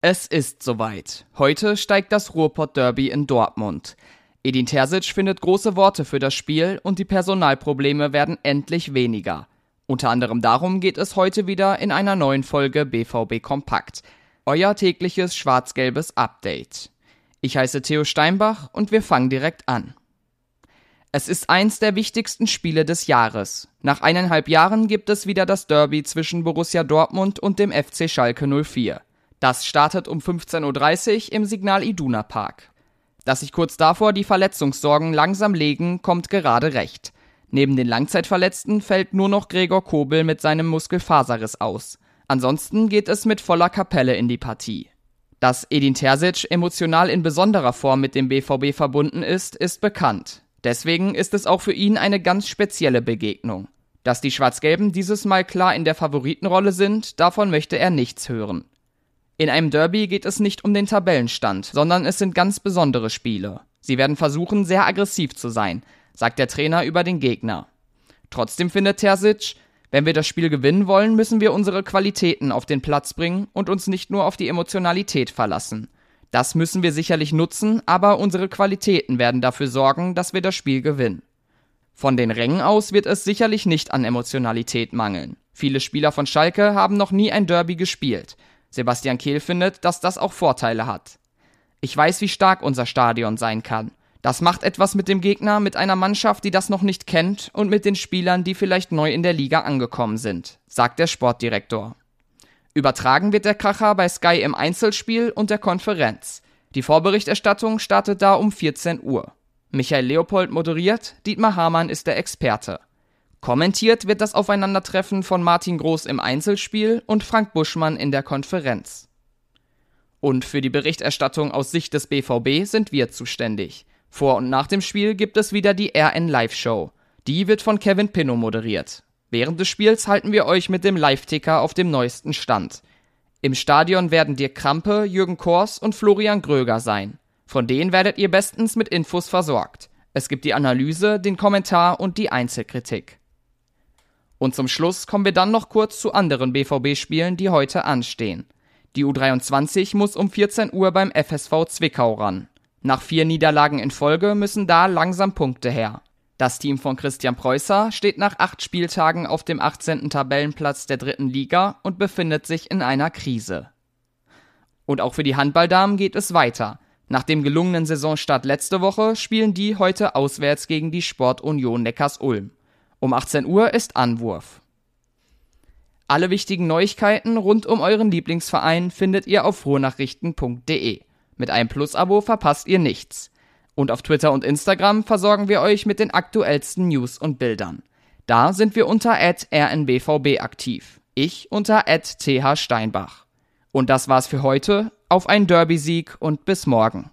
Es ist soweit. Heute steigt das Ruhrpott-Derby in Dortmund. Edin Terzic findet große Worte für das Spiel und die Personalprobleme werden endlich weniger. Unter anderem darum geht es heute wieder in einer neuen Folge BVB Kompakt. Euer tägliches schwarz-gelbes Update. Ich heiße Theo Steinbach und wir fangen direkt an. Es ist eins der wichtigsten Spiele des Jahres. Nach eineinhalb Jahren gibt es wieder das Derby zwischen Borussia Dortmund und dem FC Schalke 04. Das startet um 15.30 Uhr im Signal Iduna Park. Dass sich kurz davor die Verletzungssorgen langsam legen, kommt gerade recht. Neben den Langzeitverletzten fällt nur noch Gregor Kobel mit seinem Muskelfaserriss aus. Ansonsten geht es mit voller Kapelle in die Partie. Dass Edin Terzic emotional in besonderer Form mit dem BVB verbunden ist, ist bekannt. Deswegen ist es auch für ihn eine ganz spezielle Begegnung. Dass die Schwarz-Gelben dieses Mal klar in der Favoritenrolle sind, davon möchte er nichts hören. In einem Derby geht es nicht um den Tabellenstand, sondern es sind ganz besondere Spiele. Sie werden versuchen, sehr aggressiv zu sein, sagt der Trainer über den Gegner. Trotzdem findet Terzic, wenn wir das Spiel gewinnen wollen, müssen wir unsere Qualitäten auf den Platz bringen und uns nicht nur auf die Emotionalität verlassen. Das müssen wir sicherlich nutzen, aber unsere Qualitäten werden dafür sorgen, dass wir das Spiel gewinnen. Von den Rängen aus wird es sicherlich nicht an Emotionalität mangeln. Viele Spieler von Schalke haben noch nie ein Derby gespielt. Sebastian Kehl findet, dass das auch Vorteile hat. Ich weiß, wie stark unser Stadion sein kann. Das macht etwas mit dem Gegner, mit einer Mannschaft, die das noch nicht kennt und mit den Spielern, die vielleicht neu in der Liga angekommen sind, sagt der Sportdirektor. Übertragen wird der Kracher bei Sky im Einzelspiel und der Konferenz. Die Vorberichterstattung startet da um 14 Uhr. Michael Leopold moderiert, Dietmar Hamann ist der Experte. Kommentiert wird das Aufeinandertreffen von Martin Groß im Einzelspiel und Frank Buschmann in der Konferenz. Und für die Berichterstattung aus Sicht des BVB sind wir zuständig. Vor und nach dem Spiel gibt es wieder die RN Live Show. Die wird von Kevin Pinnow moderiert. Während des Spiels halten wir euch mit dem Live-Ticker auf dem neuesten Stand. Im Stadion werden Dirk Krampe, Jürgen Kors und Florian Gröger sein. Von denen werdet ihr bestens mit Infos versorgt. Es gibt die Analyse, den Kommentar und die Einzelkritik. Und zum Schluss kommen wir dann noch kurz zu anderen BVB-Spielen, die heute anstehen. Die U23 muss um 14 Uhr beim FSV Zwickau ran. Nach vier Niederlagen in Folge müssen da langsam Punkte her. Das Team von Christian Preußer steht nach acht Spieltagen auf dem 18. Tabellenplatz der dritten Liga und befindet sich in einer Krise. Und auch für die Handballdamen geht es weiter. Nach dem gelungenen Saisonstart letzte Woche spielen die heute auswärts gegen die Sportunion Neckars-Ulm. Um 18 Uhr ist Anwurf. Alle wichtigen Neuigkeiten rund um euren Lieblingsverein findet ihr auf frohnachrichten.de. Mit einem Plus-Abo verpasst ihr nichts. Und auf Twitter und Instagram versorgen wir euch mit den aktuellsten News und Bildern. Da sind wir unter rnbvb aktiv. Ich unter thsteinbach. Und das war's für heute. Auf einen Derby-Sieg und bis morgen.